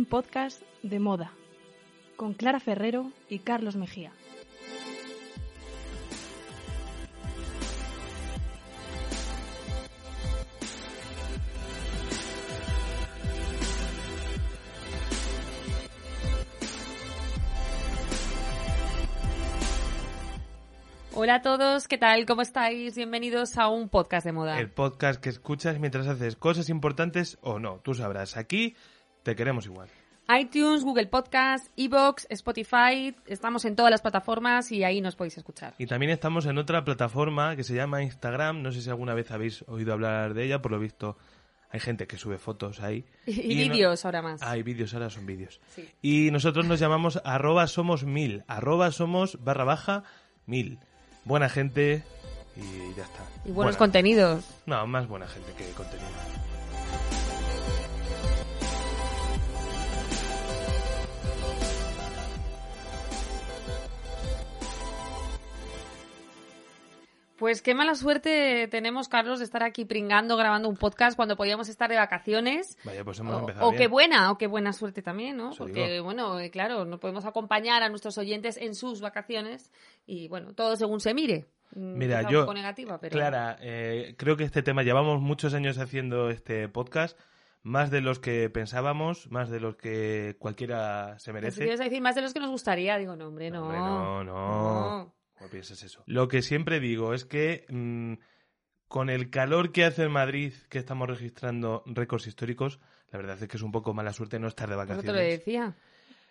Un podcast de moda con Clara Ferrero y Carlos Mejía. Hola a todos, ¿qué tal? ¿Cómo estáis? Bienvenidos a un podcast de moda. El podcast que escuchas mientras haces cosas importantes o no, tú sabrás. Aquí te queremos igual. iTunes, Google Podcast, Evox, Spotify, estamos en todas las plataformas y ahí nos podéis escuchar. Y también estamos en otra plataforma que se llama Instagram, no sé si alguna vez habéis oído hablar de ella, por lo visto hay gente que sube fotos ahí. Y, vídeos ahora más. Hay vídeos, ahora son vídeos. Sí. Y nosotros nos llamamos arroba somos mil, arroba somos barra baja mil. Buena gente y ya está. Y buenos Buena- contenidos. No, más buena gente que contenido. Pues qué mala suerte tenemos, Carlos, de estar aquí pringando, grabando un podcast cuando podíamos estar de vacaciones. Vaya, pues hemos O, empezado o bien. qué buena, o qué buena suerte también, ¿no? Eso Porque, digo. bueno, eh, claro, no podemos acompañar a nuestros oyentes en sus vacaciones y, bueno, todo según se mire. Mm, Mira, yo, negativa, pero... Clara, eh, creo que este tema, llevamos muchos años haciendo este podcast, más de los que pensábamos, más de los que cualquiera se Si merece. quieres decir más de los que nos gustaría, digo, no, hombre, no. Hombre, no, no. No. ¿Cómo piensas eso? Lo que siempre digo es que mm, con el calor que hace en Madrid, que estamos registrando récords históricos, la verdad es que es un poco mala suerte no estar de Eso te lo vacaciones. decía.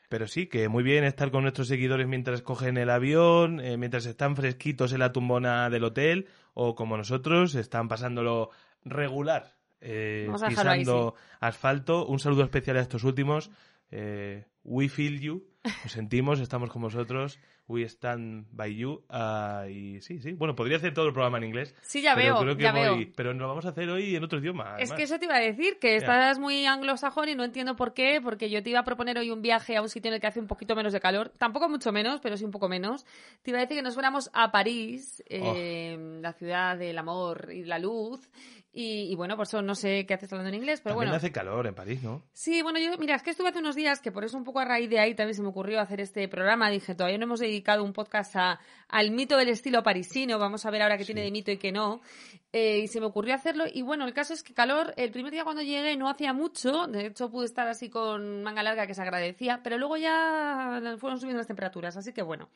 Pero sí, que muy bien estar con nuestros seguidores mientras cogen el avión, eh, mientras están fresquitos en la tumbona del hotel, o como nosotros, están pasándolo regular, eh, ahí, pisando asfalto. Un saludo especial a estos últimos. eh, we feel you, nos sentimos, estamos con vosotros. We stand by you. ah, y sí, sí. Bueno, podría hacer todo el programa en inglés. Sí, ya pero veo, creo que ya voy- veo. Pero lo vamos a hacer hoy en otro idioma. Es además. que eso te iba a decir, que estás muy anglosajón y no entiendo por qué, porque yo te iba a proponer hoy un viaje a un sitio en el que hace un poquito menos de calor, tampoco mucho menos, pero sí un poco menos. Te iba a decir que nos fuéramos a París, eh, Oh. la ciudad del amor y la luz, y, y bueno, por eso no sé qué haces hablando en inglés, pero También bueno. hace calor en París, ¿no? Sí, bueno, yo, mira, es que estuve hace unos días, que por eso un poco a raíz de ahí también se me ocurrió hacer este programa. Dije, todavía no hemos dedicado un podcast a- al mito del estilo parisino. Vamos a ver ahora qué tiene de mito y qué no. Eh, y se me ocurrió hacerlo. Y bueno, el caso es que calor, el primer día cuando llegué no hacía mucho. De hecho, pude estar así con manga larga que se agradecía. Pero luego ya fueron subiendo las temperaturas. Así que bueno.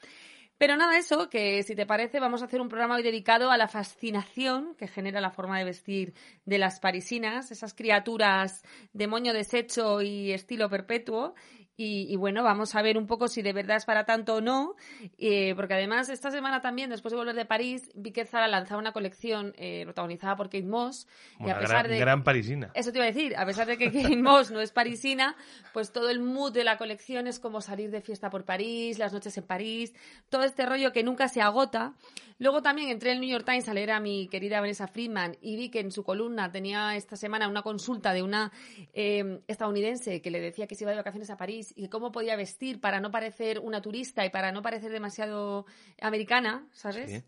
Pero nada, eso, que si te parece, vamos a hacer un programa hoy dedicado a la fascinación que genera la forma de vestir de las parisinas, esas criaturas de moño deshecho y estilo perpetuo. Y, y bueno, vamos a ver un poco si de verdad es para tanto o no, eh, porque además esta semana también, después de volver de París, vi que Zara lanzaba una colección eh, protagonizada por Kate Moss. y a pesar gran, de... gran parisina. Eso te iba a decir, a pesar de que Kate Moss no es parisina, pues todo el mood de la colección es como salir de fiesta por París, las noches en París, todo este rollo que nunca se agota. Luego también entré en el New York Times a leer a mi querida Vanessa Friedman y vi que en su columna tenía esta semana una consulta de una eh, estadounidense que le decía que se iba de vacaciones a París y cómo podía vestir para no parecer una turista y para no parecer demasiado americana, ¿sabes? Sí.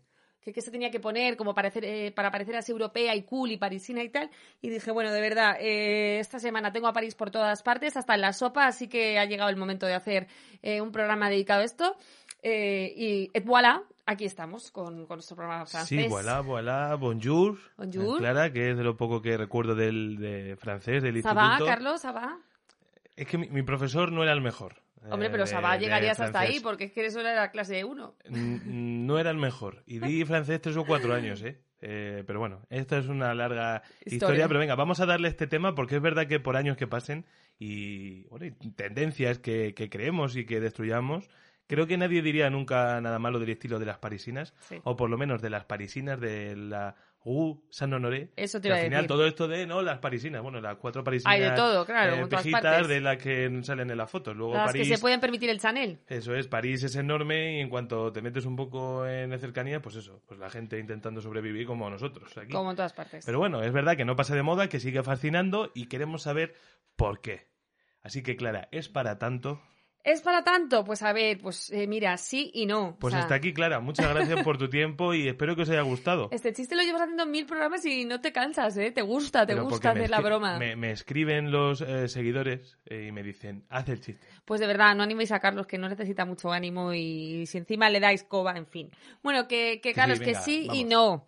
que, que se tenía que poner como parecer, eh, para parecer así europea y cool y parisina y tal. Y dije, bueno, de verdad, eh, esta semana tengo a París por todas partes, hasta en la sopa, así que ha llegado el momento de hacer eh, un programa dedicado a esto. Eh, y et voilà, aquí estamos con, con nuestro programa francés. Sí, voilà, voilà, bonjour. Bonjour. Clara, que es de lo poco que recuerdo del de francés, del ¿Ça va, instituto. Carlos? ¿Ça va? Es que mi, mi profesor no era el mejor. Hombre, eh, pero de- ¿ça va? de llegarías hasta ahí, porque es que eso era la clase 1. Mm, No era el mejor. Y di francés tres o cuatro años, ¿eh? Eh, pero bueno, esta es una larga historia. Historia. Pero venga, vamos a darle este tema porque es verdad que por años que pasen y, bueno, y tendencias que, que creemos y que destruyamos, creo que nadie diría nunca nada malo del estilo de las parisinas, Sí. o por lo menos de las parisinas de la U San Honoré. Eso te iba al a final decir. todo esto de, no, las parisinas, bueno, las cuatro parisinas. Hay de todo, claro, eh, partes. de las que salen en las fotos. Luego Las París. que se pueden permitir el Chanel. Eso es, París es enorme y en cuanto te metes un poco en cercanía, pues eso, pues la gente intentando sobrevivir como nosotros aquí. Como en todas partes. Pero bueno, es verdad que no pasa de moda, que sigue fascinando y queremos saber por qué. Así que Clara, ¿es para tanto? ¿Es para tanto? Pues a ver, pues eh, mira, sí y no. Pues O sea, hasta aquí, Clara. Muchas gracias por tu tiempo y espero que os haya gustado. Este chiste lo llevas haciendo en mil programas y no te cansas, ¿eh? Te gusta, te Pero gusta hacer la broma. Me, me escriben los eh, seguidores eh, y me dicen, haz el chiste. Pues de verdad, no animéis a Carlos, que no necesita mucho ánimo y si encima le dais coba, en fin. Bueno, que, que Carlos, sí, que sí y no.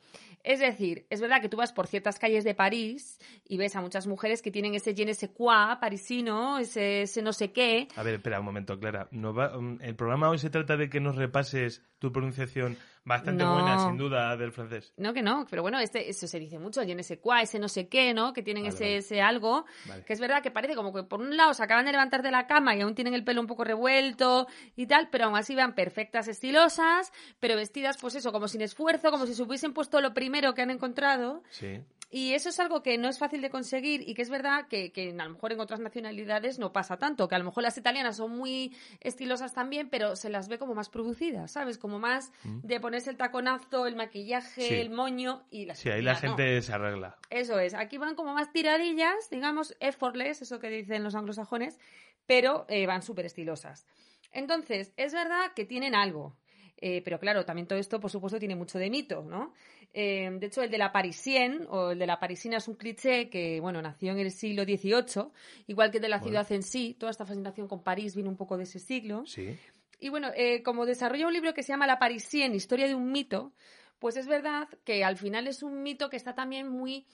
Es decir, es verdad que tú vas por ciertas calles de París y ves a muchas mujeres que tienen ese je ne sais quoi parisino, ese, no sé qué. A ver, espera un momento, Clara. Um, el programa hoy se trata de que nos repases tu pronunciación bastante No. buena, sin duda, del francés. No, que no, pero bueno, este, eso se dice mucho, el je ne sais quoi, ese no sé qué, ¿no? Que tienen Vale, ese, vale. ese algo, Vale. que es verdad que parece como que por un lado se acaban de levantar de la cama y aún tienen el pelo un poco revuelto y tal, pero aún así van perfectas, estilosas, pero vestidas, pues eso, como sin esfuerzo, como si se hubiesen puesto lo primero que han encontrado. Sí. Y eso es algo que no es fácil de conseguir y que es verdad que, que a lo mejor en otras nacionalidades no pasa tanto, que a lo mejor las italianas son muy estilosas también, pero se las ve como más producidas, ¿sabes? Como más de ponerse el taconazo, el maquillaje, Mm. Sí. el moño y las Sí, ahí la no. gente se arregla. Eso es, aquí van como más tiradillas, digamos, effortless, eso que dicen los anglosajones, pero eh, van súper estilosas. Entonces, es verdad que tienen algo, eh, pero claro, también todo esto, por supuesto, tiene mucho de mito, ¿no? Eh, de hecho, el de la parisienne o el de la parisina es un cliché que, bueno, nació en el siglo XVIII, igual que el de la Bueno. ciudad en sí, toda esta fascinación con París viene un poco de ese siglo. Sí. Y bueno, eh, como desarrolla un libro que se llama La Parisienne, Historia de un mito, pues es verdad que al final es un mito que está también muy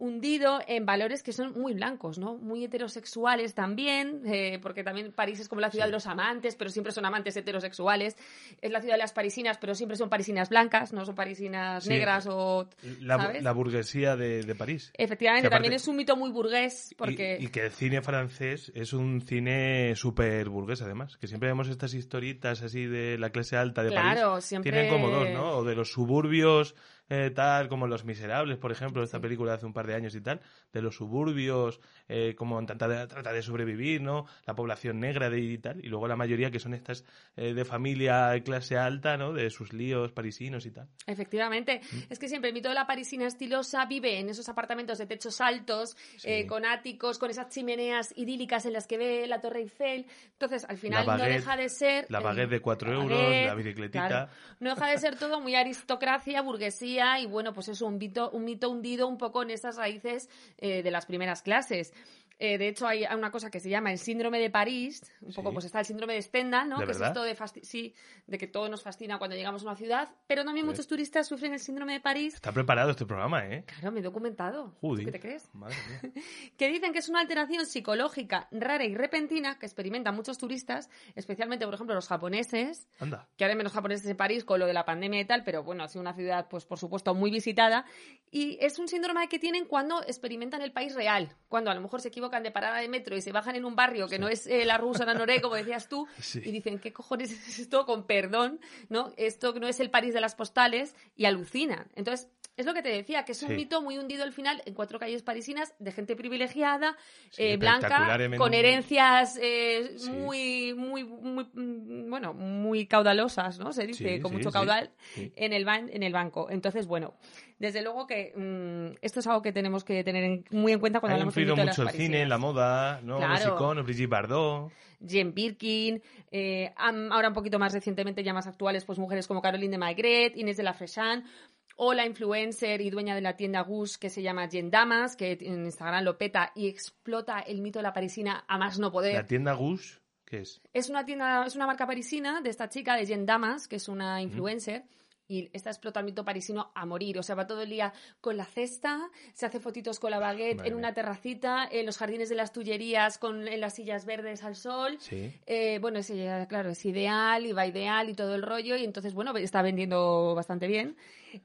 hundido en valores que son muy blancos, ¿no? Muy heterosexuales también, eh, porque también París es como la ciudad Sí. de los amantes, pero siempre son amantes heterosexuales. Es la ciudad de las parisinas, pero siempre son parisinas blancas, no son parisinas Sí. negras o... La, ¿sabes? la burguesía de, de París. Efectivamente, Que aparte- también es un mito muy burgués, Y- porque... Y, que el cine francés es un cine súper burgués, además. Que siempre vemos estas historietas así de la clase alta de Claro, París. siempre- Tienen como dos, ¿no? O de los suburbios, eh, tal como Los Miserables, por ejemplo, esta película de hace un par de años y tal. De los suburbios, eh, como trata de, trata de sobrevivir, ¿no? La población negra de, y tal. Y luego la mayoría que son estas eh, de familia clase alta, ¿no? De sus líos parisinos y tal. Efectivamente, Mm. es que siempre el mito de la parisina estilosa vive en esos apartamentos de techos altos, Sí. eh, con áticos, con esas chimeneas idílicas en las que ve la Torre Eiffel. Entonces, al final no deja de ser... la baguette de cuatro euros, baguette, la bicicletita. claro. no deja de ser todo muy aristocracia, burguesía y bueno, pues eso, un mito, un mito hundido un poco en esas raíces eh, de las primeras clases. Eh, de hecho, hay una cosa que se llama el síndrome de París. Un poco, Sí. pues está el síndrome de Stendhal, ¿no? ¿De que es verdad? esto de, fasti- sí, de que todo nos fascina cuando llegamos a una ciudad. Pero también muchos turistas sufren el síndrome de París. Está preparado este programa, ¿eh? Claro, me he documentado. ¿Tú Joder. ¿Qué te crees? Madre mía. que dicen que es una alteración psicológica rara y repentina que experimentan muchos turistas, especialmente, por ejemplo, los japoneses, Anda. que ahora hay menos japoneses en París con lo de la pandemia y tal, pero bueno, ha sido una ciudad, pues por supuesto, muy visitada. Y es un síndrome que tienen cuando experimentan el país real, cuando a lo mejor se equivocan de parada de metro y se bajan en un barrio que no es eh, la Rue Saint Honoré, como decías tú, Sí. y dicen, ¿qué cojones es esto? Con perdón, ¿no? Esto no es el París de las postales, y alucinan. Entonces, es lo que te decía, que es un Sí. mito muy hundido al final en cuatro calles parisinas de gente privilegiada, Sí, eh, blanca, con en- herencias eh, Sí. muy, muy, muy, mm, bueno, muy caudalosas, ¿no? Se dice, con mucho caudal en el ban- en el banco. Entonces, bueno, desde luego que mm, esto es algo que tenemos que tener en- muy en cuenta cuando Ha hablamos influido mito de las mucho el cine, la moda, ¿no? Claro. Los iconos, Brigitte Bardot. Jane Birkin, eh, ahora un poquito más recientemente, ya más actuales, pues mujeres como Caroline de Maigret, Inés de la Freshan, o la influencer y dueña de la tienda Gush que se llama Jen Damas, que en Instagram lo peta y explota el mito de la parisina a más no poder. La tienda Gush, ¿qué es? Es una tienda, es una marca parisina de esta chica, de Jen Damas, que es una influencer. Y esta explota el mito parisino a morir. O sea, va todo el día con la cesta, se hace fotitos con la baguette en una terracita, en los jardines de las Tullerías, con, en las sillas verdes al sol. Sí. Eh, bueno, es, claro, es ideal y va ideal y todo el rollo. Y entonces, bueno, está vendiendo bastante bien.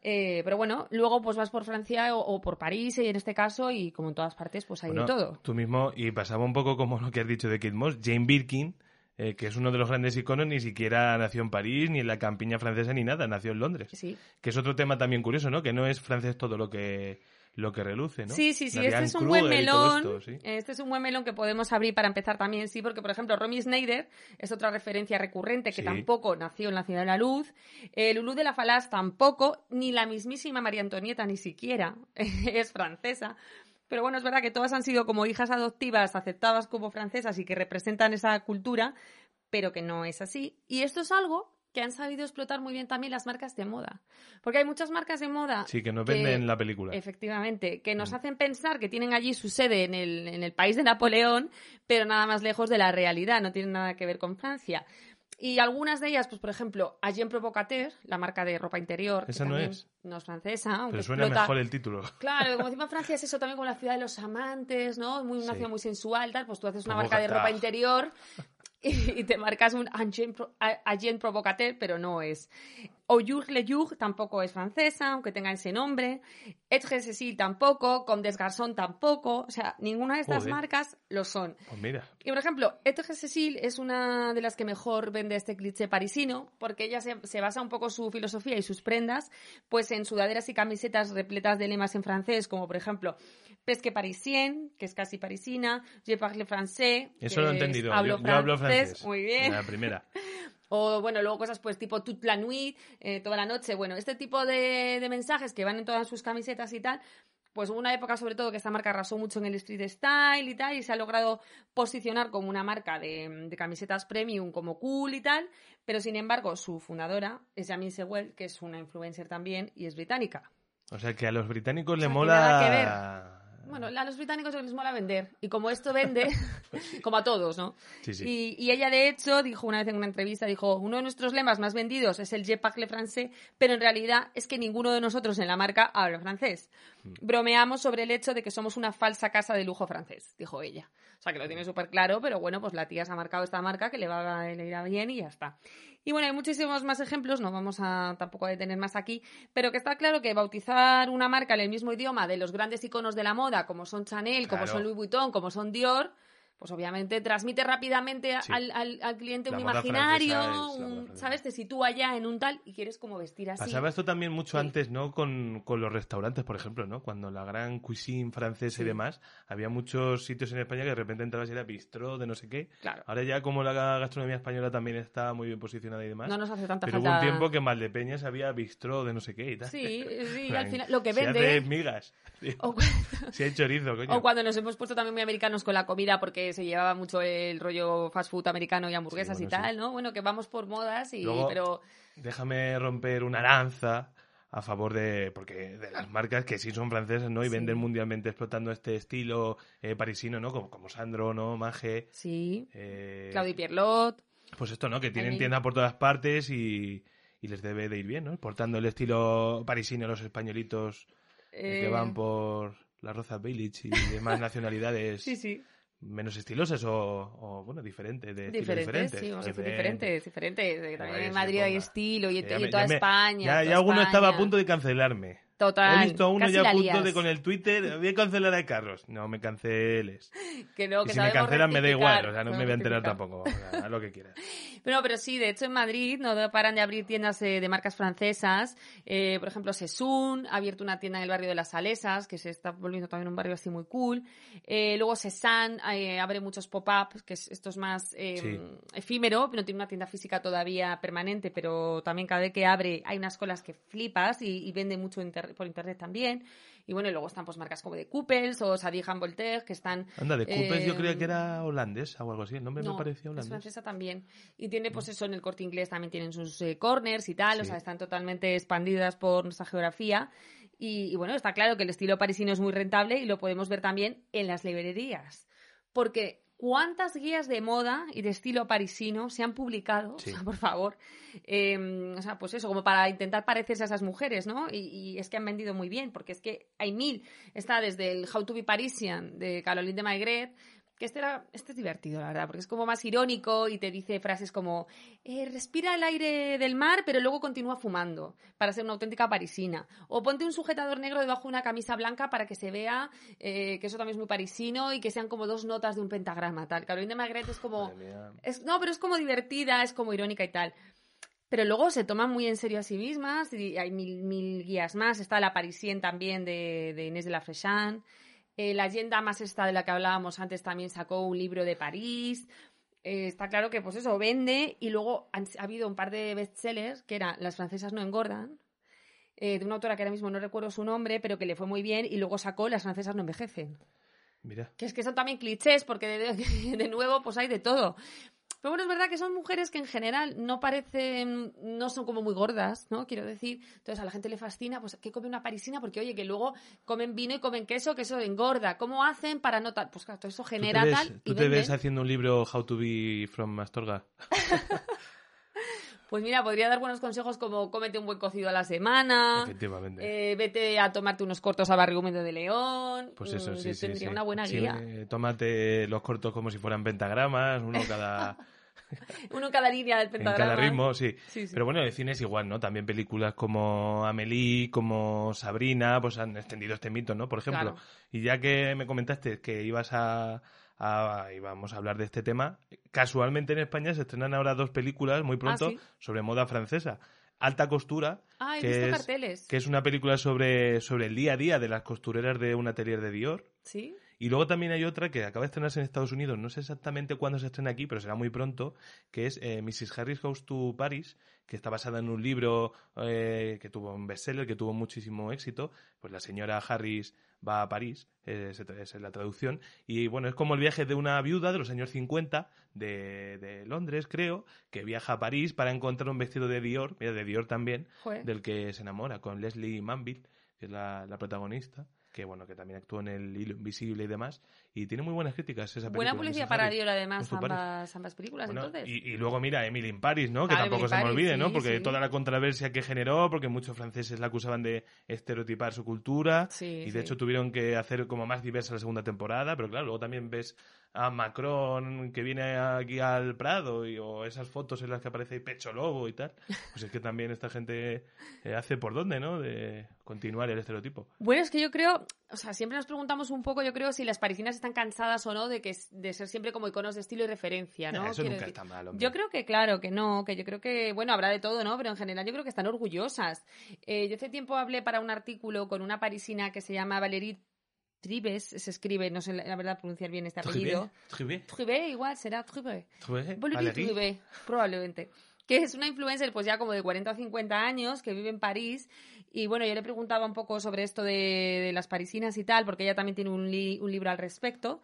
Eh, pero bueno, luego pues vas por Francia o, o por París, y en este caso, y como en todas partes, pues hay Bueno, de todo. Tú mismo, y pasaba un poco como lo que has dicho de Kate Moss, Jane Birkin eh, que es uno de los grandes iconos, ni siquiera nació en París, ni en la campiña francesa, ni nada, nació en Londres. Sí. Que es otro tema también curioso, ¿no? Que no es francés todo lo que lo que reluce, ¿no? Sí, sí, sí, Marianne este es un buen Kruger melón. esto, sí. Este es un buen melón que podemos abrir para empezar también, sí, porque por ejemplo, Romy Schneider es otra referencia recurrente que Sí. tampoco nació en la Ciudad de la Luz. Eh, Lulú de la Falaz tampoco, ni la mismísima María Antonieta ni siquiera es francesa. Pero bueno, es verdad que todas han sido como hijas adoptivas aceptadas como francesas y que representan esa cultura, pero que no es así. Y esto es algo que han sabido explotar muy bien también las marcas de moda. Porque hay muchas marcas de moda Sí, que nos que- venden la película. Efectivamente, que nos Mm. hacen pensar que tienen allí su sede en el, en el país de Napoleón, pero nada más lejos de la realidad, no tienen nada que ver con Francia. Y algunas de ellas, pues por ejemplo, Agent Provocateur, la marca de ropa interior, que Esa no es. no es francesa, aunque Pero suena explota- mejor el título. Claro, como encima Francia es eso también con la ciudad de los amantes, ¿no? Muy, una Sí. ciudad muy sensual, tal, pues tú haces una marca de ropa interior y, te marcas un agent provocateur, pero no es. Oyur Le Jour tampoco es francesa, aunque tenga ese nombre. Etre Cecil tampoco, Comtes Garçon tampoco. O sea, ninguna de estas Joder. marcas lo son. Pues mira, Y por ejemplo, Etre Cecil es una de las que mejor vende este cliché parisino, porque ella se, se basa un poco su filosofía y sus prendas, pues en sudaderas y camisetas repletas de lemas en francés, como por ejemplo Pesque Parisien, que es casi parisina, Je parle français, eso que lo he es entendido. hablo yo, yo hablo francés. muy bien. La primera. O bueno, luego cosas pues tipo toute la nuit, eh, toda la noche. Bueno, este tipo de, de mensajes que van en todas sus camisetas y tal, pues hubo una época sobre todo que esta marca arrasó mucho en el street style y tal, y se ha logrado posicionar como una marca de, de camisetas premium, como cool y tal, pero sin embargo su fundadora es Jamie Sewell, que es una influencer también y es británica. O sea que a los británicos sea, que mola. nada que Bueno, a los británicos les mola vender, y como esto vende, como a todos, ¿no? Sí, sí. Y, y ella, de hecho, dijo una vez en una entrevista, dijo, uno de nuestros lemas más vendidos es el Je parle français, pero en realidad es que ninguno de nosotros en la marca habla francés. Mm. Bromeamos sobre el hecho de que somos una falsa casa de lujo francés, dijo ella. O sea, que lo tiene súper claro, pero bueno, pues la tía se ha marcado esta marca que le va a le irá bien y ya está. Y bueno, hay muchísimos más ejemplos, no vamos a tampoco a detener más aquí, pero que está claro que bautizar una marca en el mismo idioma de los grandes iconos de la moda, como son Chanel, como Claro. son Louis Vuitton, como son Dior, pues obviamente transmite rápidamente Sí. al, al- al cliente La un imaginario, un-. ¿sabes? Te sitúa ya en un tal y quieres como vestir así. Pasaba esto también mucho Sí. antes, ¿no? Con, con los restaurantes, por ejemplo, ¿no? Cuando la gran cuisine francesa Sí. y demás, había muchos sitios en España que de repente entrabas y era bistró de no sé qué. Claro. Ahora ya como la gastronomía española también está muy bien posicionada y demás. No nos hace tanta pero hubo falta. un tiempo que en Valdepeñas había bistró de no sé qué y tal. Sí, sí, al final lo que vende. hace migas. tío. O, cu- Si hay chorizo, coño. o cuando nos hemos puesto también muy americanos con la comida porque se llevaba mucho el rollo fast food americano y hamburguesas Sí, y bueno, tal, ¿no? Bueno, que vamos por modas y Luego- pero Déjame romper una lanza a favor de porque de las marcas que sí son francesas, ¿no? Y Sí. venden mundialmente explotando este estilo eh, parisino, ¿no? Como, como Sandro, ¿no? Mage. sí, eh, Claudio Pierlot, Pues esto, ¿no? Que tienen tiendas por todas partes y, y les debe de ir bien, ¿no? Portando el estilo parisino a los españolitos eh, que eh, van por la Roza Village y demás nacionalidades Sí, sí. Menos estilosas o, o, bueno, diferentes, de diferentes. sí, vamos a decir eh, También en Madrid hay estilo y, Ya me- toda ya España. Ya, toda ya alguno estaba a punto de cancelarme. Total. He visto a uno ya a punto lías. de con el Twitter, voy a cancelar a Carlos. No me canceles. Que no, y que si me cancelan me da igual, o sea, no me voy a enterar tampoco. O sea, haz lo que quieras. Pero, pero sí, de hecho en Madrid no paran de abrir tiendas eh, de marcas francesas. Eh, por ejemplo, Sesun ha abierto una tienda en el barrio de las Salesas, que se está volviendo también un barrio así muy cool. Eh, luego Cézanne eh, abre muchos pop-up, que es, esto es más Sí. efímero, no tiene una tienda física todavía permanente, pero también cada vez que abre hay unas colas que flipas y, y vende mucho inter- por internet también. Y bueno, y luego están pues marcas como de Couples o Sadi Han Voltaire, que están Anda, de Couples yo Eh, creía que era holandés o algo así. El nombre me parecía es holandés. francesa también. Y tiene, pues eso, en el corte inglés también tienen sus eh, corners y tal, o sea, están totalmente expandidas por nuestra geografía. Y, y bueno, está claro que el estilo parisino es muy rentable y lo podemos ver también en las librerías. Porque ¿cuántas guías de moda y de estilo parisino se han publicado? Sí. O sea, por favor. Eh, o sea, pues eso, como para intentar parecerse a esas mujeres, ¿no? Y, y es que han vendido muy bien, porque es que hay mil. Está desde el How to be Parisian de Caroline de Maigret, que este, era, este es divertido, la verdad, porque es como más irónico y te dice frases como eh, respira el aire del mar, pero luego continúa fumando, para ser una auténtica parisina. O ponte un sujetador negro debajo de una camisa blanca para que se vea eh, que eso también es muy parisino y que sean como dos notas de un pentagrama, tal. Caroline de Magret es como... Es, no, pero es como divertida, es como irónica y tal pero luego se toman muy en serio a sí mismas y hay mil, mil guías más. Está la Parisien también de, de Inés de la Frechan. Eh, la Agenda más esta de la que hablábamos antes también sacó un libro de París. Eh, está claro que, pues eso, vende. Y luego ha habido un par de bestsellers que eran Las francesas no engordan, eh, de una autora que ahora mismo no recuerdo su nombre, pero que le fue muy bien. Y luego sacó Las francesas no envejecen. Mira. Que es que son también clichés, porque de, de, nuevo, pues hay de todo. Pero bueno, es verdad que son mujeres que en general no parecen, no son como muy gordas, ¿no? Quiero decir, entonces a la gente le fascina, pues, ¿qué come una parisina? Porque, oye, que luego comen vino y comen queso, que eso engorda. ¿Cómo hacen para no tal? Pues claro, todo eso genera ¿Tú te ves, tal. ¿Tú te ves haciendo un libro How to be from Astorga? Pues mira, podría dar buenos consejos como cómete un buen cocido a la semana. Efectivamente. Eh, vete a tomarte unos cortos a barrio de León. Pues eso, Mm, sí, sí. Tendría sí. una buena guía. eh, tómate los cortos como si fueran pentagramas, uno cada, Uno cada línea del en cada ritmo, sí. Sí, sí. Pero bueno, el cine es igual, ¿no? También películas como Amélie, como Sabrina, pues han extendido este mito, ¿no? Por ejemplo. Claro. Y ya que me comentaste que ibas a, a- íbamos a hablar de este tema, casualmente en España se estrenan ahora dos películas muy pronto Ah, ¿sí? sobre moda francesa. Alta costura, Ah, que es, que es una película sobre, sobre el día a día de las costureras de un atelier de Dior. ¿Sí? Y luego también hay otra que acaba de estrenarse en Estados Unidos, no sé exactamente cuándo se estrena aquí, pero será muy pronto, que es eh, Mrs. Harris Goes to Paris, que está basada en un libro eh, que tuvo un bestseller, que tuvo muchísimo éxito. Pues la señora Harris va a París, eh, esa es la traducción. Y bueno, es como el viaje de una viuda de los años 50 de, de Londres, creo, que viaja a París para encontrar un vestido de Dior, mira, de Dior también, Joder. del que se enamora, con Leslie Manville, que es la, la protagonista, que bueno, que también actuó en el Hilo Invisible y demás, y tiene muy buenas críticas esa película. Buena publicidad para. Dior, además, ambas, ambas películas, Bueno, entonces. y, y luego mira Emily in Paris, ¿no? Que Claro, tampoco Emily se me olvide, ¿no? Porque sí. toda la controversia que generó, porque muchos franceses la acusaban de estereotipar su cultura, Sí, y de hecho tuvieron que hacer como más diversa la segunda temporada, pero claro, luego también ves a Macron que viene aquí al Prado, y, o esas fotos en las que aparece ahí pecho lobo y tal. Pues es que también esta gente eh, hace por dónde, ¿no? De continuar el estereotipo. Bueno, es que yo creo, o sea, siempre nos preguntamos un poco, yo creo, si las parisinas están cansadas o no de que de ser siempre como iconos de estilo y referencia, ¿no? Eso Quiero nunca decir, está mal, hombre. Yo creo que claro, que no, que yo creo que, bueno, habrá de todo, ¿no? Pero en general yo creo que están orgullosas. Eh, yo hace tiempo hablé para un artículo con una parisina que se llama Valérie Tribes, se escribe, no sé la verdad pronunciar bien este apellido. Trivé, Tribe, igual, será Valérie. Tribe, probablemente. Que es una influencer, pues ya como de 40 o 50 años, que vive en París. Y bueno, yo le preguntaba un poco sobre esto de, de las parisinas y tal, porque ella también tiene un, li- un libro al respecto.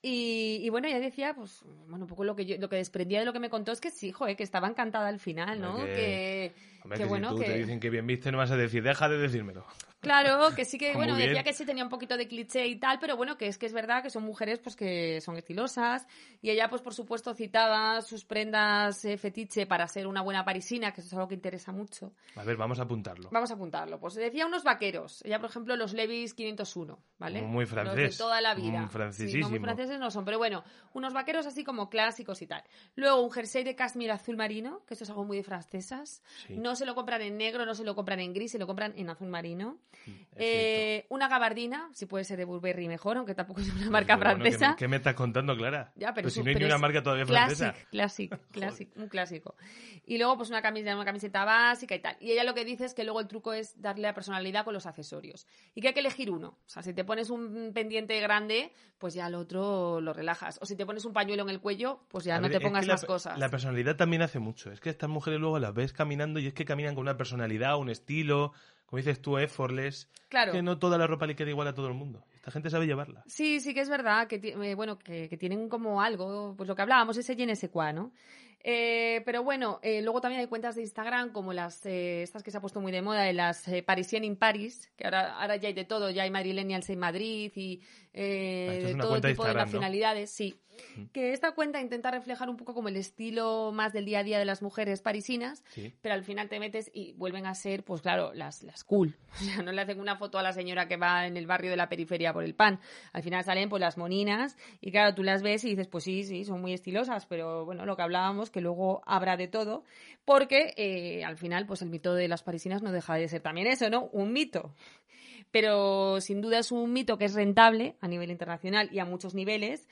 Y, y bueno, ella decía, pues, bueno, un poco lo que yo, lo que desprendía de lo que me contó es que sí, joder, que estaba encantada al final, ¿no? Hombre, Que, Hombre, que que bueno, si tú que... te dicen que bien viste, no vas a decir, deja de decírmelo. Claro, que sí que, Muy bueno, bien. decía que sí tenía un poquito de cliché y tal, pero bueno, que es que es verdad que son mujeres pues que son estilosas y ella pues por supuesto citaba sus prendas eh, fetiche para ser una buena parisina, que eso es algo que interesa mucho. A ver, vamos a apuntarlo. Vamos a apuntarlo. Pues decía unos vaqueros, ella por ejemplo los Levis 501, ¿vale? Muy Los francés. de toda la vida. Mm, Sí, no, francesísimo. muy franceses no son, pero bueno, unos vaqueros así como clásicos y tal. Luego un jersey de cashmere azul marino, que esto es algo muy de francesas. Sí. No se lo compran en negro, no se lo compran en gris, se lo compran en azul marino. Es Eh, una gabardina, si puede ser de Burberry mejor, aunque tampoco es una marca Pero bueno, ¿qué me- francesa. ¿qué, me estás contando, Clara? Ya, pero Pues es si no hay ni una marca todavía Classic, francesa. classic, classic, un clásico. Y luego, pues una camiseta, una camiseta básica y tal. Y ella lo que dice es que luego el truco es darle la personalidad con los accesorios. Y que hay que elegir uno. O sea, si te pones un pendiente grande, pues ya al otro lo relajas. O si te pones un pañuelo en el cuello, pues ya A no ver, te es pongas que la- más cosas. La personalidad también hace mucho. Es que estas mujeres luego las ves caminando y es que caminan con una personalidad, un estilo, como dices tú, effortless. Claro. Que no toda la ropa le queda igual a todo el mundo. Esta gente sabe llevarla. Sí, sí que es verdad que, eh, bueno, que, que tienen como algo, pues lo que hablábamos, ese ne sais quoi, ¿no? Eh, pero bueno, eh, luego también hay cuentas de Instagram como las eh, estas que se ha puesto muy de moda, de las eh, Parisien in Paris, que ahora, ahora ya hay de todo, ya hay madrilenials en Madrid y eh, Ah, es de todo de tipo de nacionalidades, sí. Que esta cuenta intenta reflejar un poco como el estilo más del día a día de las mujeres parisinas, Sí. pero al final te metes y vuelven a ser, pues claro, las, las cool. O sea, no le hacen una foto a la señora que va en el barrio de la periferia por el pan. Al final salen pues las moninas y claro, tú las ves y dices, pues sí, sí, son muy estilosas, pero bueno, lo que hablábamos, que luego habrá de todo, porque eh, al final pues el mito de las parisinas no deja de ser también eso, ¿no? Un mito. Pero sin duda es un mito que es rentable a nivel internacional y a muchos niveles.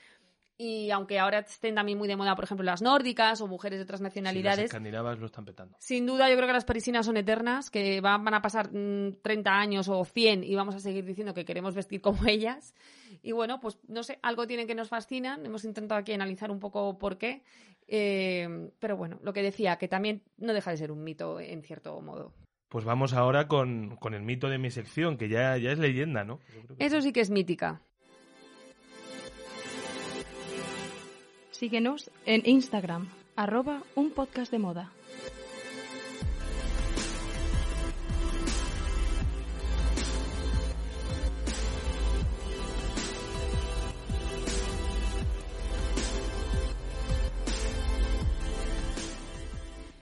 Y aunque ahora estén también muy de moda, por ejemplo, las nórdicas o mujeres de otras Sí, las nacionalidades, escandinavas lo están petando. sin duda, yo creo que las parisinas son eternas, que van, van a pasar mm, 30 años o 100 y vamos a seguir diciendo que queremos vestir como ellas. Y bueno, pues no sé, algo tienen que nos fascinan. Hemos intentado aquí analizar un poco por qué. Eh, pero bueno, lo que decía, que también no deja de ser un mito en cierto modo. Pues vamos ahora con, con el mito de mi sección, que ya, ya es leyenda, ¿no? Eso sí que es mítica. Síguenos en Instagram, arroba un podcast de moda.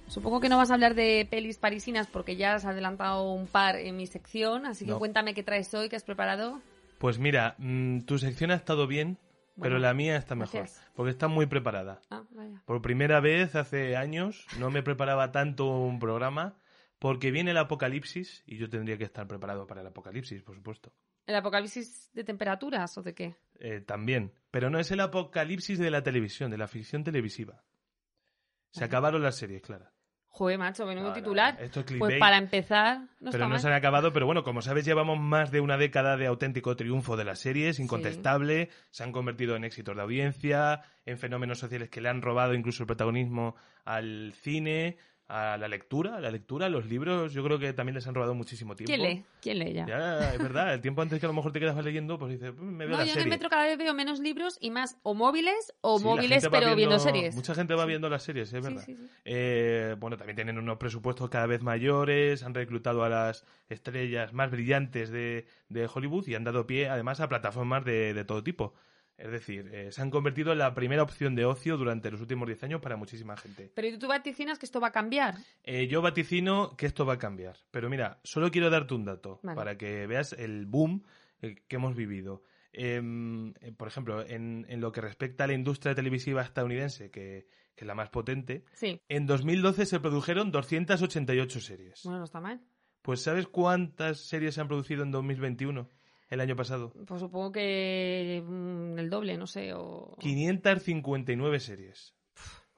Supongo que no vas a hablar de pelis parisinas porque ya has adelantado un par en mi sección, así que No. cuéntame qué traes hoy, qué has preparado. Pues mira, mm, tu sección ha estado bien, pero la mía está mejor, gracias. porque está muy preparada. Ah, vaya. Por primera vez hace años no me preparaba tanto un programa porque viene el apocalipsis y yo tendría que estar preparado para el apocalipsis, por supuesto. ¿El apocalipsis de temperaturas o de qué? Eh, también, pero no es el apocalipsis de la televisión, de la ficción televisiva. Se acabaron las series, Clara. Joder, macho, menudo titular. esto es pues para empezar, no pero está no mal. se han acabado, pero bueno, como sabes, llevamos más de una década de auténtico triunfo de las series, incontestable, se han convertido en éxitos de audiencia, en fenómenos sociales que le han robado incluso el protagonismo al cine, a la lectura, a la lectura, a los libros, yo creo que también les han robado muchísimo tiempo. ¿Quién lee? ¿Quién lee ya? Ya, es verdad, el tiempo antes que a lo mejor te quedabas leyendo, pues dices, "Mm, me veo No, la yo en serie. el metro cada vez veo menos libros y más o móviles o Sí, móviles pero viendo, series. Mucha gente va Sí. viendo las series, es verdad. sí. Eh, bueno, también tienen unos presupuestos cada vez mayores, han reclutado a las estrellas más brillantes de, de Hollywood y han dado pie además a plataformas de, de todo tipo. Es decir, eh, se han convertido en la primera opción de ocio durante los últimos 10 años para muchísima gente. Pero tú vaticinas que esto va a cambiar. Eh, yo vaticino que esto va a cambiar. Pero mira, solo quiero darte un dato Vale. para que veas el boom eh, que hemos vivido. Em, eh, por ejemplo, en, en lo que respecta a la industria televisiva estadounidense, que, que es la más potente, Sí. en 2012 se produjeron 288 series. Bueno, no está mal. Pues ¿sabes cuántas series se han producido en 2021? El año pasado. Pues supongo que mm, el doble, no sé, o... 559 series.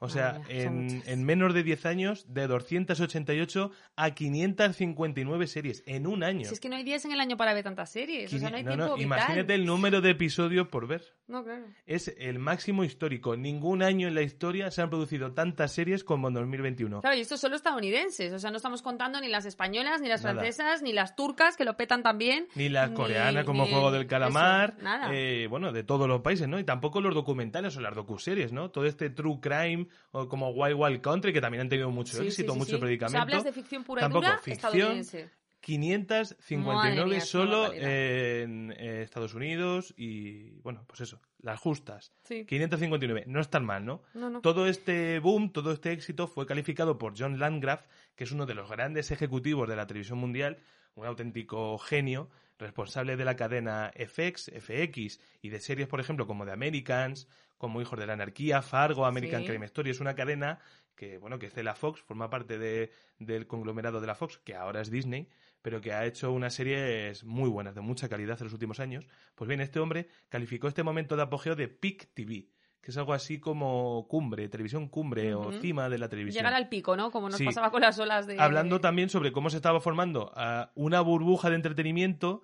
O sea, en, menos de 10 años, de 288 a 559 series en un año. Si es que no hay días en el año para ver tantas series, o sea, no hay No, tiempo no, vital. Imagínate el número de episodios por ver. No, claro. Es el máximo histórico. Ningún año en la historia se han producido tantas series como en 2021. Claro, y esto es solo estadounidenses, o sea, no estamos contando ni las españolas, ni las Nada. francesas, ni las turcas, que lo petan también. Ni las ni- coreanas como ni- Juego del Calamar, eso, nada. eh, bueno, de todos los países, ¿no? Y tampoco los documentales o las docuseries, ¿no? Todo este true crime o como Wild Wild Country, que también han tenido mucho Sí, éxito, sí, sí, mucho sí. O predicamento. sea, hablas de ficción pura Tampoco, y dura ficción, estadounidense. 559 Madre mía, es una solo en eh, Estados Unidos y, bueno, pues eso, las justas. Sí. 559, no es tan mal, ¿no? No, no. Todo este boom, todo este éxito fue calificado por John Landgraf, que es uno de los grandes ejecutivos de la televisión mundial, un auténtico genio, responsable de la cadena FX, FX y de series, por ejemplo, como The Americans, como Hijos de la Anarquía, Fargo, American Sí. Crime Story. Es una cadena que, bueno, que es de la Fox, forma parte de- del conglomerado de la Fox, que ahora es Disney, pero que ha hecho unas series muy buenas, de mucha calidad en los últimos años. Pues bien, este hombre calificó este momento de apogeo de Peak TV, que es algo así como cumbre, televisión cumbre o cima de la televisión. Llegar al pico, ¿no? Como nos Sí. pasaba con las olas de... Hablando también sobre cómo se estaba formando ah, una burbuja de entretenimiento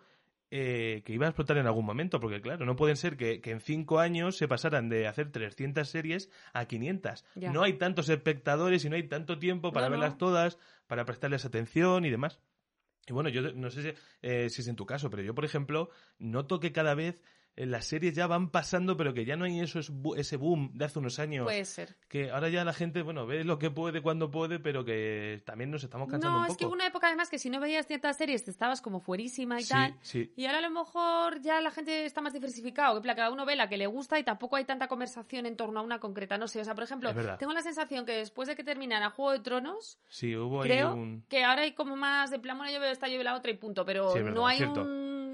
eh, que iba a explotar en algún momento, porque claro, no pueden ser que, que en cinco años se pasaran de hacer 300 series a 500. Ya. No hay tantos espectadores y no hay tanto tiempo para No, no. verlas todas, para prestarles atención y demás. Y bueno, yo no sé si, eh, si es en tu caso, pero yo, por ejemplo, noto que cada vez las series ya van pasando, pero que ya no hay eso, es ese boom de hace unos años. Puede ser. Que ahora ya la gente, bueno, ve lo que puede cuando puede, pero que también nos estamos cansando No, un es que poco. hubo una época además que si no veías ciertas series te estabas como fuerísima y Sí, tal. sí. Y ahora a lo mejor ya la gente está más diversificado, que cada uno ve la que le gusta y tampoco hay tanta conversación en torno a una concreta. No sé, o sea, por ejemplo, Es tengo la sensación que después de que terminara Juego de Tronos, Sí, hubo ahí creo un... que ahora hay como más de plan, bueno, yo veo esta, yo veo la otra y punto, pero Sí, es verdad, no hay cierto.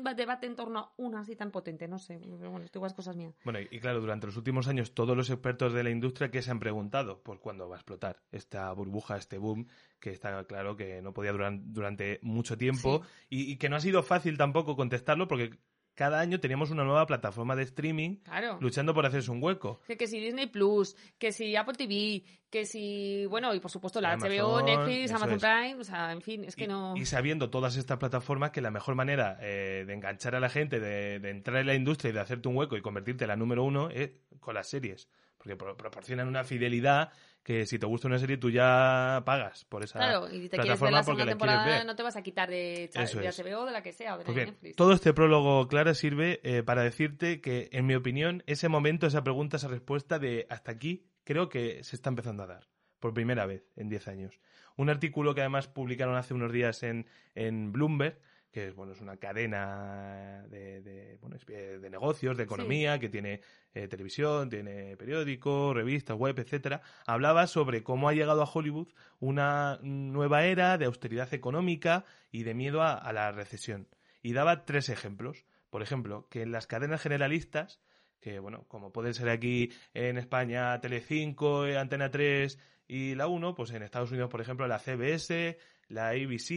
Un debate en torno a una así tan potente, no sé. Pero bueno, esto igual es cosas mías. Bueno, y, claro, durante los últimos años todos los expertos de la industria que se han preguntado, pues cuándo va a explotar esta burbuja, este boom, que está claro que no podía durar durante mucho tiempo y, y que no ha sido fácil tampoco contestarlo porque cada año teníamos una nueva plataforma de streaming Claro. luchando por hacerse un hueco. Que, que si Disney Plus, que si Apple TV, que si, bueno, y por supuesto la Amazon, HBO, Netflix, Amazon es. Prime, o sea, en fin, es que y, no... y sabiendo todas estas plataformas que la mejor manera eh, de enganchar a la gente, de, de entrar en la industria y de hacerte un hueco y convertirte en la número uno es con las series. Porque pro- proporcionan una fidelidad que si te gusta una serie tú ya pagas por esa Claro, y te quieres ver la porque quieres temporada, ver. no te vas a quitar de, Eso de. HBO, de la que sea, o de Pues bien, todo este prólogo, Clara, sirve eh, para decirte que, en mi opinión, ese momento, esa pregunta, esa respuesta de hasta aquí, creo que se está empezando a dar. Por primera vez en 10 años. Un artículo que además publicaron hace unos días en, en Bloomberg, que es, bueno, es una cadena de, de, bueno, eh, de negocios, de economía, que tiene eh, televisión, tiene periódicos, revistas, web, etcétera, hablaba sobre cómo ha llegado a Hollywood una nueva era de austeridad económica y de miedo a, a la recesión. Y daba tres ejemplos. Por ejemplo, que en las cadenas generalistas, que bueno, como pueden ser aquí en España Telecinco, Antena 3 y la 1, pues en Estados Unidos, por ejemplo, la CBS, la ABC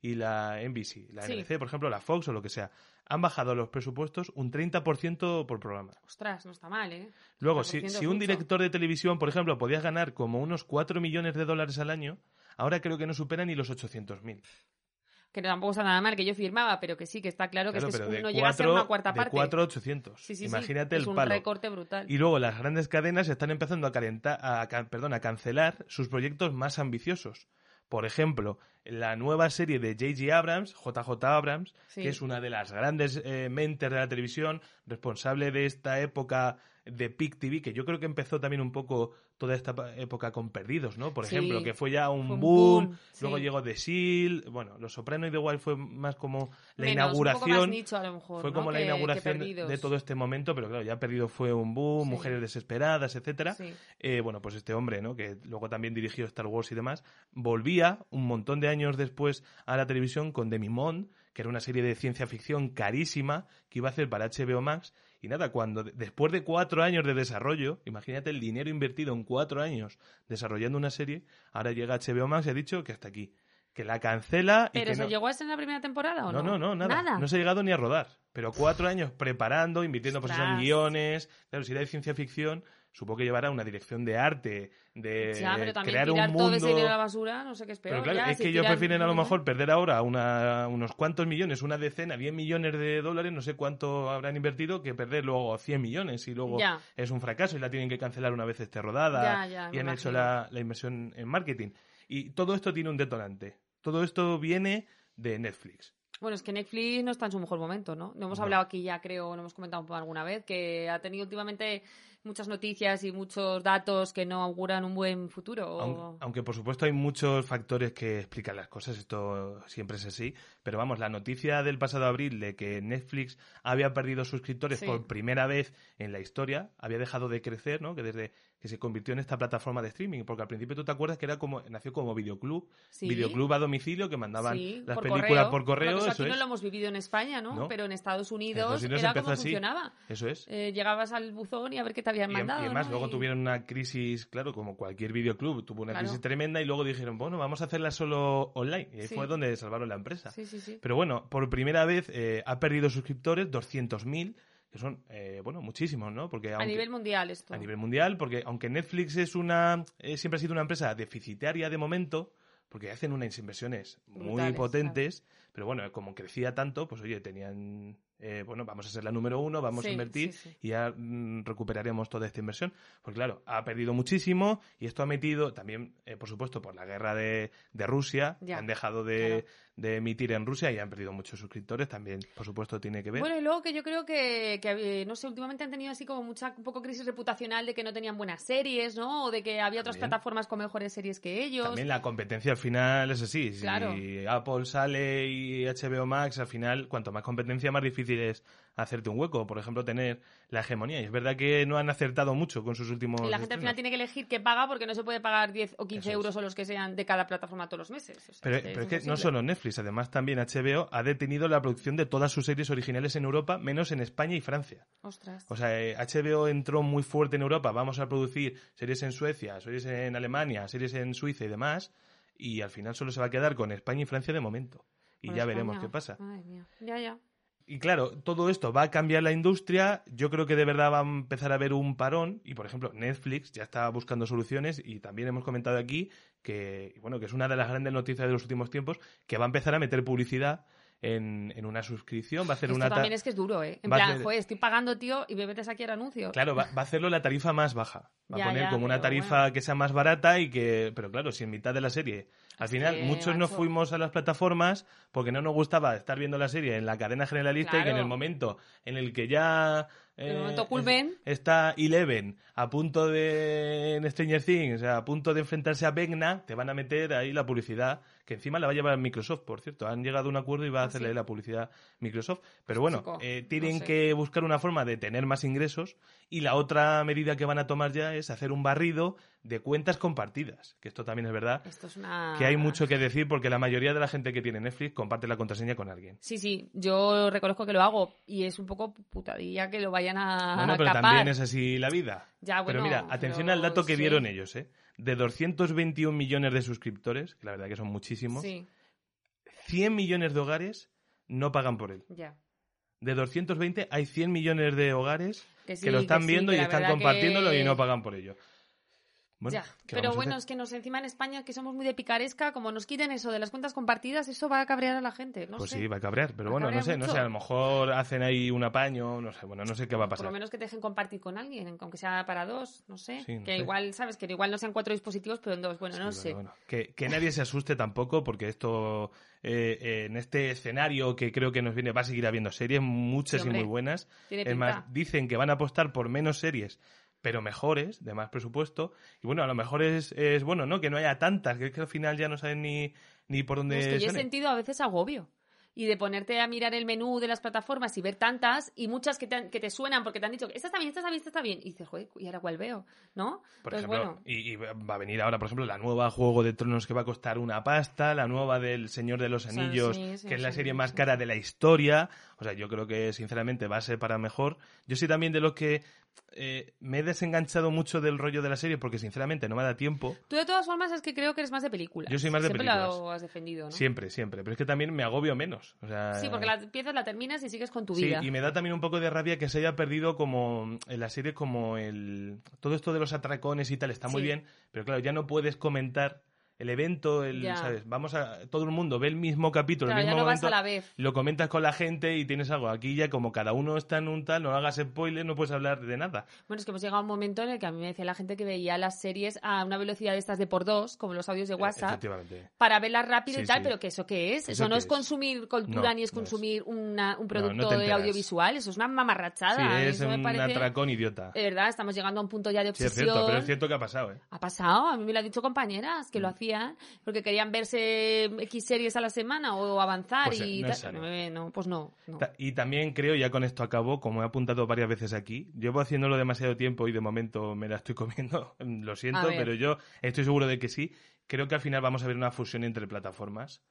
y la NBC, la Sí. NBC, por ejemplo, la Fox o lo que sea, han bajado los presupuestos un 30% por programa. Ostras, no está mal, ¿eh? Luego, 30% si, un director de televisión, por ejemplo, podías ganar como unos 4 millones de dólares al año, ahora creo que no supera ni los 800.000. Que tampoco está nada mal, que yo firmaba, pero que sí, que está claro que Claro, es que pero es- de no llega a ser 4 una cuarta de parte. 4 a 800. Sí, sí, sí, Imagínate es el un palo. recorte brutal. Y luego las grandes cadenas están empezando a, calentar, a, perdón, a cancelar sus proyectos más ambiciosos. Por ejemplo, la nueva serie de J.J. Abrams, JJ Abrams, Sí. que es una de las grandes eh, mentes de la televisión, responsable de esta época de Peak TV, que yo creo que empezó también un poco toda esta época con Perdidos, ¿no? Por Sí. ejemplo, que fue ya un Fue un boom, boom, luego sí. llegó The Shield, bueno, Los Sopranos y The Wild fue más como la Menos, inauguración. Un poco más nicho, a lo mejor, Fue ¿no? como la que- inauguración de- todo este momento, pero claro, ya Perdido fue un boom, Sí. Mujeres Desesperadas, etcétera. Eh, bueno, pues este hombre, ¿no? Que luego también dirigió Star Wars y demás, volvía un montón de años después a la televisión con Demi Monde, que era una serie de ciencia ficción carísima que iba a hacer para HBO Max. Y nada, cuando de- después de cuatro años de desarrollo, imagínate el dinero invertido en cuatro años desarrollando una serie, ahora llega HBO Max y ha dicho que hasta aquí, que la cancela y ¿Pero que se no... llegó a ser en la primera temporada o no? No, no, no, nada. No se ha llegado ni a rodar. Pero cuatro años preparando, invirtiendo pues en guiones. Claro, si era de ciencia ficción, supongo que llevará una dirección de arte, de Ya, pero también crear tirar un todo mundo. ese dinero a la basura, no sé qué es peor. pero claro, ya, es si que ellos prefieren a lo mejor perder ahora una- unos cuantos millones, una decena, 10 millones de dólares, no sé cuánto habrán invertido, que perder luego 100 millones y luego Ya. es un fracaso y la tienen que cancelar una vez esté rodada y han hecho la inversión en marketing. Y todo esto tiene un detonante. Todo esto viene de Netflix. Bueno, es que Netflix no está en su mejor momento, ¿no? Lo hemos No. hablado aquí ya, creo, lo hemos comentado alguna vez, que ha tenido últimamente muchas noticias y muchos datos que no auguran un buen futuro. o- Aunque, por supuesto hay muchos factores que explican las cosas, esto siempre es así, pero vamos, la noticia del pasado abril de que Netflix había perdido suscriptores Sí. por primera vez en la historia, había dejado de crecer, ¿no? Que desde que se convirtió en esta plataforma de streaming, porque al principio tú te acuerdas que era como nació como videoclub, Sí. videoclub a domicilio que mandaban Sí, las por películas correo. por correo, eso aquí no lo hemos vivido en España, ¿no? No. Pero en Estados En Unidos, Estados Unidos era como así. funcionaba. Eso es. Eh, llegabas al buzón y a ver qué te habían Y, mandado. y además ¿no? luego Y- tuvieron una crisis, claro, como cualquier videoclub, tuvo una Claro. crisis tremenda y luego dijeron, bueno, vamos a hacerla solo online. Y ahí Sí. fue donde salvaron la empresa. Sí, sí, sí. Pero bueno, por primera vez eh, ha perdido suscriptores, 200.000, que son, eh, bueno, muchísimos, ¿no? Porque A nivel mundial esto. a nivel mundial, porque aunque Netflix es una, eh, siempre ha sido una empresa deficitaria de momento, porque hacen unas inversiones muy Brutales, potentes, pero bueno, como crecía tanto, pues oye, tenían, eh, bueno, vamos a ser la número uno, vamos a invertir sí, sí. y ya mm, recuperaremos toda esta inversión. Pues claro, ha perdido muchísimo y esto ha metido también, eh, por supuesto, por la guerra de, de Rusia, Ya, han dejado de, de emitir en Rusia y han perdido muchos suscriptores, también, por supuesto, tiene que ver. Bueno, y luego que yo creo que, que, no sé, últimamente han tenido así como mucha, un poco crisis reputacional de que no tenían buenas series, ¿no? O de que había otras También. plataformas con mejores series que ellos. También la competencia al final es así. Claro. Si Apple sale y HBO Max, al final, cuanto más competencia, más difícil es hacerte un hueco. Por ejemplo, tener la hegemonía. Y es verdad que no han acertado mucho con sus últimos. Y la gente al final tiene que elegir qué paga porque no se puede pagar 10 o 15 Eso es. euros o los que sean de cada plataforma todos los meses. O sea, Pero, es pero es que no solo Netflix, además también HBO ha detenido la producción de todas sus series originales en Europa, menos en España y Francia. Ostras. O sea, eh, HBO entró muy fuerte en Europa, vamos a producir series en Suecia, series en Alemania, series en Suiza y demás, y al final solo se va a quedar con España y Francia de momento. Y Con ya España. veremos qué pasa. Madre mía. Ya, ya. Y claro, todo esto va a cambiar la industria. Yo creo que de verdad va a empezar a haber un parón. Y por ejemplo, Netflix ya está buscando soluciones. Y también hemos comentado aquí que, bueno, que es una de las grandes noticias de los últimos tiempos, que va a empezar a meter publicidad en, en una suscripción. Va a hacer Esto una. ta- también es que es duro, ¿eh? En plan, hacer- joder, estoy pagando, tío, y me metes aquí el anuncio. Claro, va, va a hacerlo la tarifa más baja. Va Ya, a poner ya, como una tarifa bueno. que sea más barata y que. Pero claro, si en mitad de la serie. Al final, muchos nos macho. fuimos a las plataformas porque no nos gustaba estar viendo la serie en la cadena generalista y que en el momento en el que ya. El eh, momento es- culmen. está Eleven a punto de. En Stranger Things, a punto de enfrentarse a Vecna, te van a meter ahí la publicidad, que encima la va a llevar Microsoft, por cierto. Han llegado a un acuerdo y va a Ah, hacerle sí. la publicidad Microsoft. Pero bueno, eh, no tienen sé. que buscar una forma de tener más ingresos y la otra medida que van a tomar ya es hacer un barrido de cuentas compartidas, que esto también es verdad, Esto es una... que hay mucho que decir porque la mayoría de la gente que tiene Netflix comparte la contraseña con alguien. Sí, sí, yo reconozco que lo hago y es un poco putadilla que lo vayan a Bueno, pero capar. también es así la vida. Ya, pero bueno, mira, atención pero al dato que sí. dieron ellos, ¿eh? De 221 millones de suscriptores, que la verdad que son muchísimos, Sí, 100 millones de hogares no pagan por él. ya. De 220 hay 100 millones de hogares Que, sí, que lo están sí, viendo y están compartiéndolo que- y no pagan por ello. Bueno, ya, ¿qué pero bueno, es que nos encima en España que somos muy de picaresca, como nos quiten eso de las cuentas compartidas, eso va a cabrear a la gente, no pues sé. sí, va a cabrear, pero Va bueno, no sé, no sé, a lo mejor hacen ahí un apaño, no sé, bueno, no sé qué va a Por pasar. lo menos que te dejen compartir con alguien, aunque sea para dos, no sé. Sí, no que sé. igual, ¿sabes? Que igual no sean cuatro dispositivos, pero en dos. Bueno, no sé. bueno. Que, que nadie se asuste tampoco, porque esto, eh, eh, en este escenario que creo que nos viene, va a seguir habiendo series, muchas Sí, y muy buenas. Tiene Es pinta. más, dicen que van a apostar por menos series, pero mejores, de más presupuesto. Y bueno, a lo mejor es, es bueno, ¿no? Que no haya tantas, que es que al final ya no saben ni, ni por dónde es que yo he sentido a veces agobio. Y de ponerte a mirar el menú de las plataformas y ver tantas y muchas que te, que te suenan porque te han dicho esta está bien, esta está bien, esta está bien. Y dices, joder, ¿y ahora cuál veo? ¿No? Por Entonces, ejemplo, bueno, y, y va a venir ahora, por ejemplo, la nueva Juego de Tronos que va a costar una pasta, la nueva del Señor de los O sea, Anillos, sí, sí, que es la serie más cara de la historia. O sea, yo creo que, sinceramente, va a ser para mejor. Yo soy también de los que eh, me he desenganchado mucho del rollo de la serie porque, sinceramente, no me da tiempo. tú de todas formas es que creo que eres más de películas. Yo soy más de Siempre películas. lo has defendido, ¿no? Siempre, siempre. Pero es que también me agobio menos. O sea, Sí, porque la empiezas, la terminas y sigues con tu Sí, vida. y me da también un poco de rabia que se haya perdido como en la serie como el todo esto de los atracones y tal está muy Sí. bien, pero claro, ya no puedes comentar el evento, el, Ya. ¿sabes? Vamos a todo el mundo ve el mismo capítulo, Claro, el ya mismo vas momento, a la vez. lo comentas con la gente y tienes algo. Aquí ya como cada uno está en un tal, no hagas spoiler, no puedes hablar de nada. Bueno, es que hemos llegado a un momento en el que a mí me decía la gente que veía las series a una velocidad de estas de por dos, como los audios de WhatsApp, Efectivamente. para verlas rápido Sí, y tal, sí. pero que eso qué es? ¿Eso Eso no es es? consumir cultura No, ni es no es. consumir una- un producto de audiovisual, eso es una mamarrachada. Sí, es eso me un parece... atracón idiota. De verdad, estamos llegando a un punto ya de Sí, es obsesión. cierto, pero es cierto que ha pasado, ¿eh? Ha pasado, a mí me lo han dicho compañeras que lo Mm. Porque querían verse X series a la semana o avanzar Pues, eh, y no tal. No, eh, no, pues no. Y también creo, ya con esto acabo, como he apuntado varias veces aquí, llevo haciéndolo demasiado tiempo y de momento me la estoy comiendo, lo siento, pero yo estoy seguro de que sí. Creo que al final vamos a ver una fusión entre plataformas.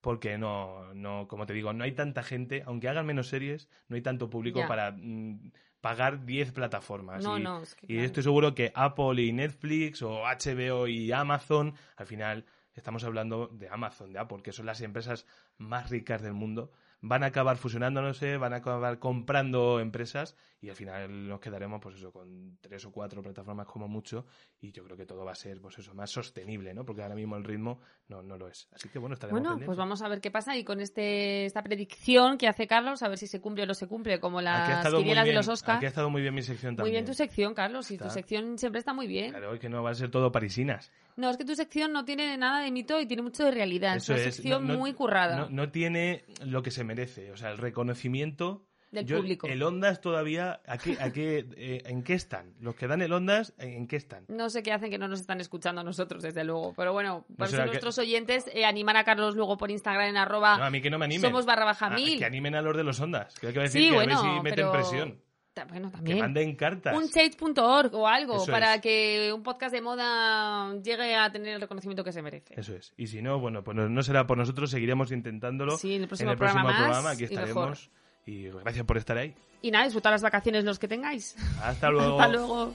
Porque no, no, como te digo, no hay tanta gente, aunque hagan menos series, no hay tanto público para mm, pagar 10 plataformas. No, y, no, es que y claro. estoy seguro que Apple y Netflix o HBO y Amazon, al final estamos hablando de Amazon, de Apple, que son las empresas más ricas del mundo, van a acabar fusionándose, van a acabar comprando empresas y al final nos quedaremos pues eso con tres o cuatro plataformas como mucho y yo creo que todo va a ser pues eso más sostenible, ¿no? Porque ahora mismo el ritmo no, no lo es. Así que bueno, estaremos Bueno, pendientes. pues vamos a ver qué pasa y con este esta predicción que hace Carlos, a ver si se cumple o no se cumple, como las muy quinielas de los Oscars. Aquí ha estado muy bien mi sección Muy también. bien tu sección, Carlos, y tu sección siempre está muy bien. Claro, es que no va a ser todo parisinas. No, es que tu sección no tiene nada de mito y tiene mucho de realidad. Eso es una es. sección no- no- muy currada No, no tiene lo que se merece, o sea, el reconocimiento del Yo- público. El Ondas todavía, ¿a qué, a qué, eh, ¿en qué están? Los que dan el Ondas, ¿en qué están? No sé qué hacen que no nos están escuchando a nosotros, desde luego. Pero bueno, por eso que- nuestros oyentes eh, animar a Carlos luego por Instagram en arroba No, a mí que no me animen. somos barra baja Ah, mil. que animen a los de los Ondas. Que hay que decir Sí, que bueno, a ver si meten pero- presión. Bueno, Que también. manden cartas. Un change.org o algo Eso para es. que un podcast de moda llegue a tener el reconocimiento que se merece. Eso es. Y si no, bueno, pues no- no será por nosotros, seguiremos intentándolo. Sí, en el próximo en el próximo programa más programa, aquí y estaremos. Y gracias por estar ahí. Y nada, disfrutar las vacaciones los que tengáis. Hasta luego. Hasta luego.